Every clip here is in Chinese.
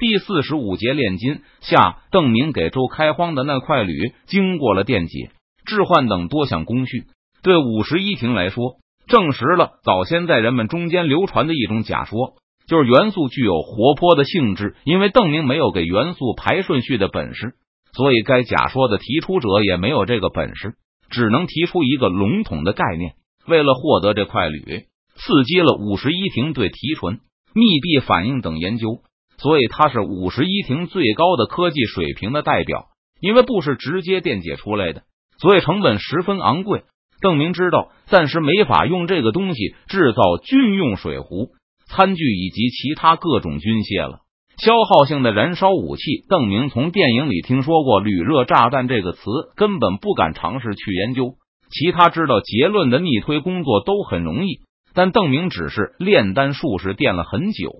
第四十五节炼金下，邓明给周开荒的那块铝经过了电解、置换等多项工序，对五十一庭来说，证实了早先在人们中间流传的一种假说，就是元素具有活泼的性质。因为邓明没有给元素排顺序的本事，所以该假说的提出者也没有这个本事，只能提出一个笼统的概念。为了获得这块铝，刺激了五十一庭对提纯、密闭反应等研究。所以他是五十一庭最高的科技水平的代表，因为不是直接电解出来的，所以成本十分昂贵。邓明知道暂时没法用这个东西制造军用水壶、餐具以及其他各种军械了。消耗性的燃烧武器，邓明从电影里听说过“铝热炸弹”这个词，根本不敢尝试去研究。其他知道结论的逆推工作都很容易，但邓明只是炼丹术士，电了很久。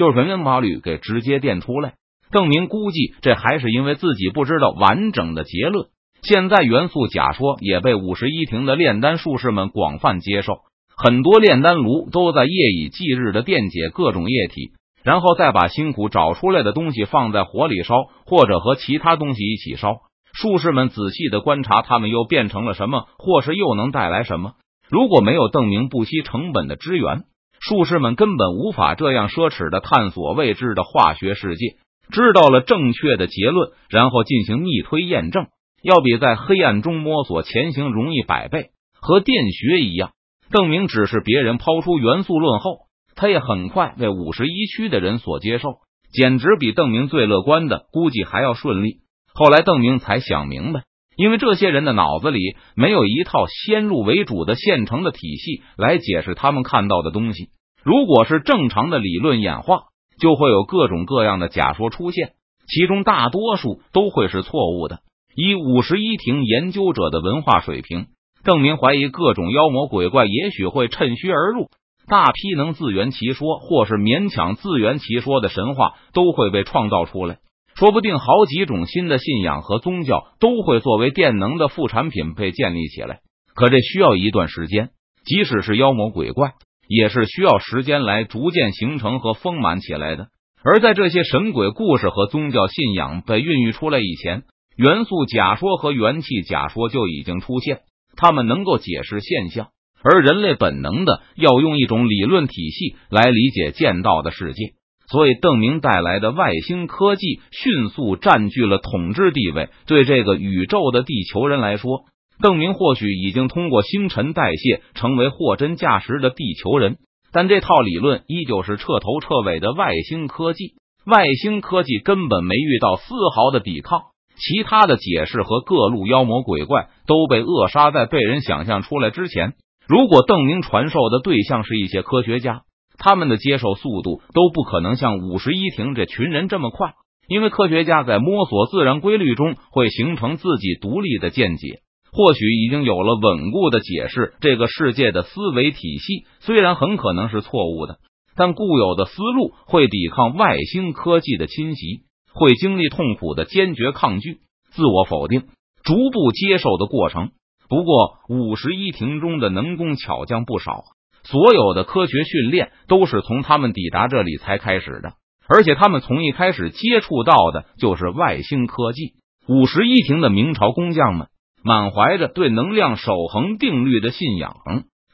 就是没把铝给直接电出来。邓明估计这还是因为自己不知道完整的结论。现在元素假说也被五十一庭的炼丹术士们广泛接受，很多炼丹炉都在夜以继日的电解各种液体，然后再把辛苦找出来的东西放在火里烧，或者和其他东西一起烧。术士们仔细的观察，他们又变成了什么，或是又能带来什么？如果没有邓明不惜成本的支援。术士们根本无法这样奢侈的探索未知的化学世界，知道了正确的结论，然后进行逆推验证，要比在黑暗中摸索前行容易百倍。和电学一样，邓明只是别人抛出元素论后，他也很快被五十一区的人所接受，简直比邓明最乐观的估计还要顺利。后来邓明才想明白。因为这些人的脑子里没有一套先入为主的现成的体系来解释他们看到的东西。如果是正常的理论演化，就会有各种各样的假说出现，其中大多数都会是错误的。以五十一庭研究者的文化水平，邓明怀疑各种妖魔鬼怪也许会趁虚而入，大批能自圆其说或是勉强自圆其说的神话都会被创造出来。说不定好几种新的信仰和宗教都会作为电能的副产品被建立起来，可这需要一段时间。即使是妖魔鬼怪，也是需要时间来逐渐形成和丰满起来的。而在这些神鬼故事和宗教信仰被孕育出来以前，元素假说和元气假说就已经出现，他们能够解释现象，而人类本能的要用一种理论体系来理解见到的世界。所以，邓明带来的外星科技迅速占据了统治地位。对这个宇宙的地球人来说，邓明或许已经通过新陈代谢成为货真价实的地球人，但这套理论依旧是彻头彻尾的外星科技。外星科技根本没遇到丝毫的抵抗，其他的解释和各路妖魔鬼怪都被扼杀在被人想象出来之前。如果邓明传授的对象是一些科学家。他们的接受速度都不可能像五十一庭这群人这么快，因为科学家在摸索自然规律中会形成自己独立的见解，或许已经有了稳固的解释这个世界的思维体系。虽然很可能是错误的，但固有的思路会抵抗外星科技的侵袭，会经历痛苦的坚决抗拒、自我否定、逐步接受的过程。不过，五十一庭中的能工巧匠不少。所有的科学训练都是从他们抵达这里才开始的，而且他们从一开始接触到的就是外星科技。五十一庭的明朝工匠们满怀着对能量守恒定律的信仰，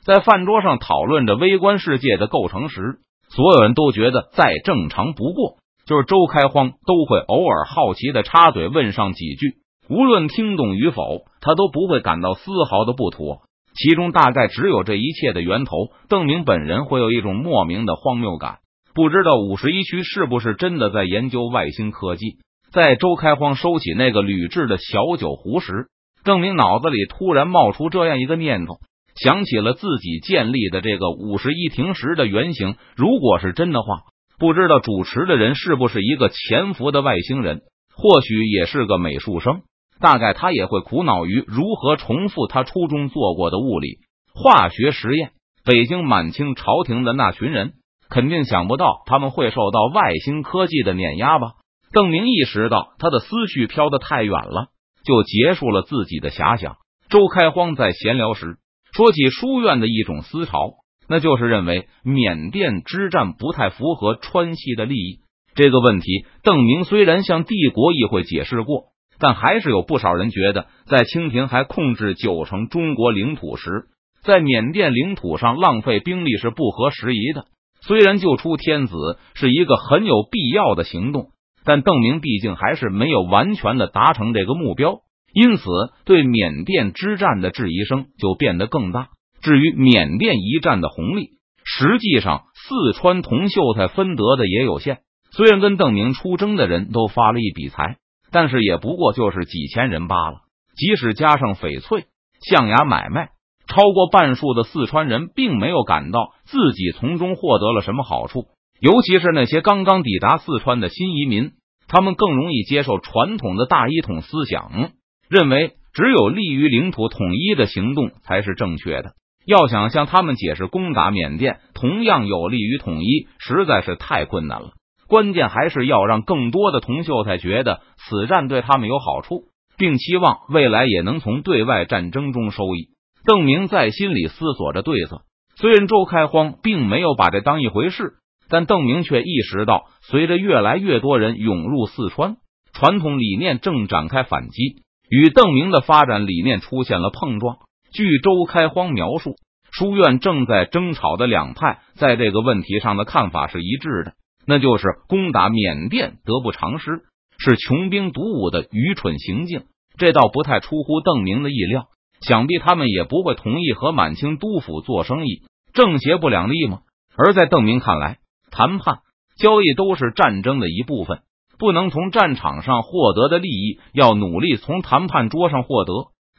在饭桌上讨论着微观世界的构成时，所有人都觉得再正常不过。就是周开荒都会偶尔好奇的插嘴问上几句，无论听懂与否，他都不会感到丝毫的不妥。其中大概只有这一切的源头，邓明本人会有一种莫名的荒谬感。不知道五十一区是不是真的在研究外星科技？在周开荒收起那个铝制的小酒壶时，邓明脑子里突然冒出这样一个念头，想起了自己建立的这个五十一庭时的原型。如果是真的话，不知道主持的人是不是一个潜伏的外星人，或许也是个美术生。大概他也会苦恼于如何重复他初中做过的物理、化学实验。北京满清朝廷的那群人肯定想不到他们会受到外星科技的碾压吧？邓明意识到他的思绪飘得太远了，就结束了自己的遐想。周开荒在闲聊时说起书院的一种思潮，那就是认为缅甸之战不太符合川西的利益，这个问题，邓明虽然向帝国议会解释过，但还是有不少人觉得，在清廷还控制九成中国领土时，在缅甸领土上浪费兵力是不合时宜的。虽然救出天子是一个很有必要的行动，但邓明毕竟还是没有完全的达成这个目标，因此对缅甸之战的质疑声就变得更大。至于缅甸一战的红利，实际上四川同秀才分得的也有限。虽然跟邓明出征的人都发了一笔财，但是也不过就是几千人罢了。即使加上翡翠、象牙买卖，超过半数的四川人并没有感到自己从中获得了什么好处。尤其是那些刚刚抵达四川的新移民，他们更容易接受传统的大一统思想，认为只有利于领土统一的行动才是正确的。要想向他们解释攻打缅甸同样有利于统一，实在是太困难了。关键还是要让更多的同秀才觉得此战对他们有好处，并期望未来也能从对外战争中收益。邓明在心里思索着对策。虽然周开荒并没有把这当一回事，但邓明却意识到，随着越来越多人涌入四川，传统理念正展开反击，与邓明的发展理念出现了碰撞。据周开荒描述，书院正在争吵的两派在这个问题上的看法是一致的。那就是攻打缅甸得不偿失，是穷兵黩武的愚蠢行径。这倒不太出乎邓明的意料，想必他们也不会同意和满清督府做生意，正邪不两立吗？而在邓明看来，谈判交易都是战争的一部分，不能从战场上获得的利益，要努力从谈判桌上获得。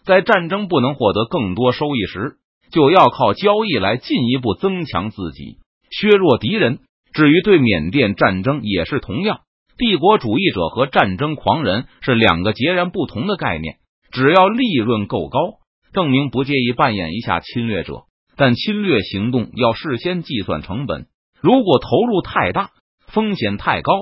在战争不能获得更多收益时，就要靠交易来进一步增强自己，削弱敌人。至于对缅甸战争也是同样，帝国主义者和战争狂人是两个截然不同的概念。只要利润够高，邓明不介意扮演一下侵略者，但侵略行动要事先计算成本。如果投入太大，风险太高，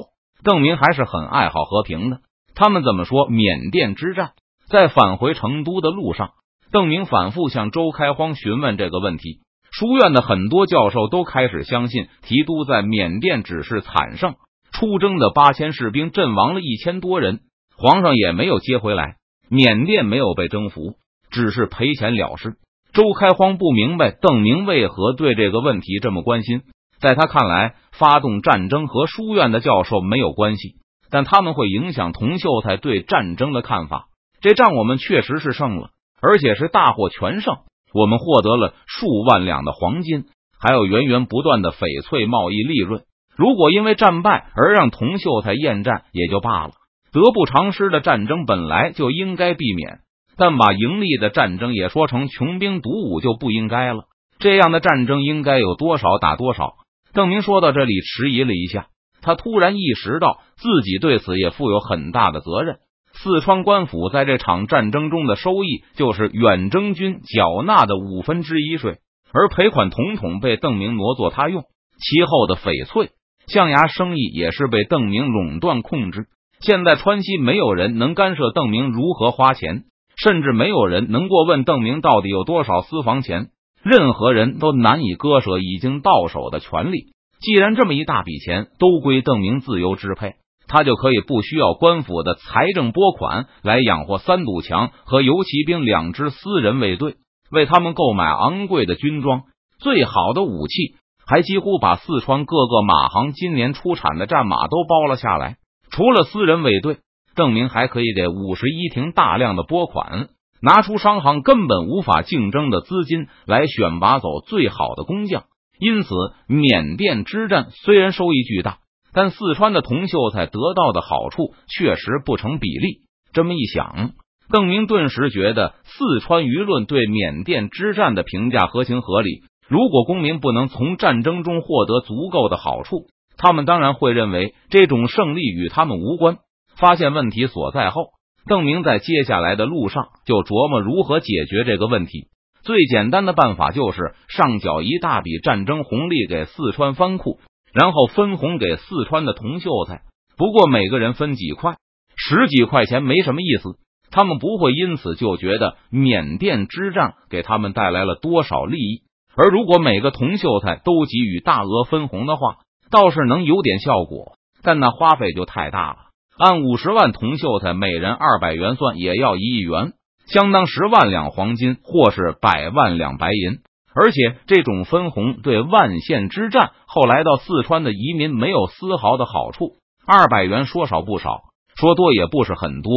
邓明还是很爱好和平的。他们怎么说？缅甸之战，在返回成都的路上，邓明反复向周开荒询问这个问题。书院的很多教授都开始相信，提督在缅甸只是惨胜，出征的八千士兵阵亡了一千多人，皇上也没有接回来，缅甸没有被征服，只是赔钱了事。周开荒不明白邓明为何对这个问题这么关心，在他看来，发动战争和书院的教授没有关系，但他们会影响童秀才对战争的看法。这仗我们确实是胜了，而且是大获全胜。我们获得了数万两的黄金，还有源源不断的翡翠贸易利润。如果因为战败而让童秀才厌战，也就罢了。得不偿失的战争本来就应该避免，但把盈利的战争也说成穷兵黩武就不应该了。这样的战争应该有多少打多少。邓明说到这里迟疑了一下，他突然意识到自己对此也负有很大的责任。四川官府在这场战争中的收益，就是远征军缴纳的五分之一税，而赔款统统被邓明挪作他用。其后的翡翠、象牙生意也是被邓明垄断控制。现在川西没有人能干涉邓明如何花钱，甚至没有人能过问邓明到底有多少私房钱。任何人都难以割舍已经到手的权利。既然这么一大笔钱都归邓明自由支配。他就可以不需要官府的财政拨款来养活三堵墙和游骑兵两支私人卫队，为他们购买昂贵的军装、最好的武器，还几乎把四川各个马行今年出产的战马都包了下来。除了私人卫队，邓明还可以给五十一亭大量的拨款，拿出商行根本无法竞争的资金来选拔走最好的工匠。因此，缅甸之战虽然收益巨大。但四川的童秀才得到的好处确实不成比例。这么一想，邓明顿时觉得四川舆论对缅甸之战的评价合情合理。如果公民不能从战争中获得足够的好处，他们当然会认为这种胜利与他们无关。发现问题所在后，邓明在接下来的路上就琢磨如何解决这个问题。最简单的办法就是上缴一大笔战争红利给四川藩库。然后分红给四川的铜秀才，不过每个人分几块、十几块钱没什么意思，他们不会因此就觉得缅甸之战给他们带来了多少利益。而如果每个铜秀才都给予大额分红的话，倒是能有点效果。但那花费就太大了。按五十万铜秀才每人二百元算，也要一亿元，相当十万两黄金，或是百万两白银。而且这种分红对万县之战后来到四川的移民没有丝毫的好处。二百元说少不少，说多也不是很多。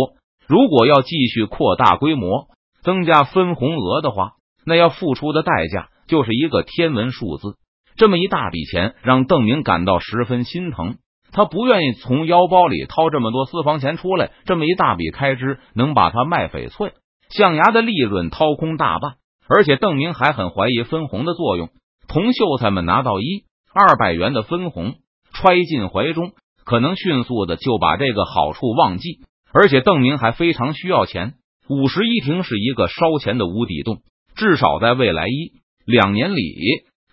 如果要继续扩大规模，增加分红额的话，那要付出的代价就是一个天文数字。这么一大笔钱，让邓明感到十分心疼。他不愿意从腰包里掏这么多私房钱出来，这么一大笔开支能把他卖翡翠、象牙的利润掏空大半。而且邓明还很怀疑分红的作用。同秀才们拿到一二百元的分红，揣进怀中，可能迅速的就把这个好处忘记。而且邓明还非常需要钱。五十一亭是一个烧钱的无底洞，至少在未来一两年里，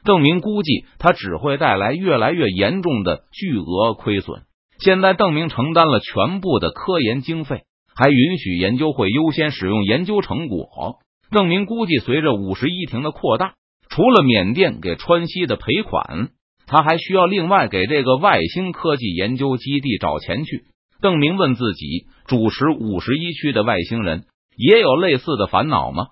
邓明估计他只会带来越来越严重的巨额亏损。现在邓明承担了全部的科研经费，还允许研究会优先使用研究成果。邓明估计，随着五十一亭的扩大，除了缅甸给川西的赔款，他还需要另外给这个外星科技研究基地找钱去。邓明问自己：主持五十一区的外星人也有类似的烦恼吗？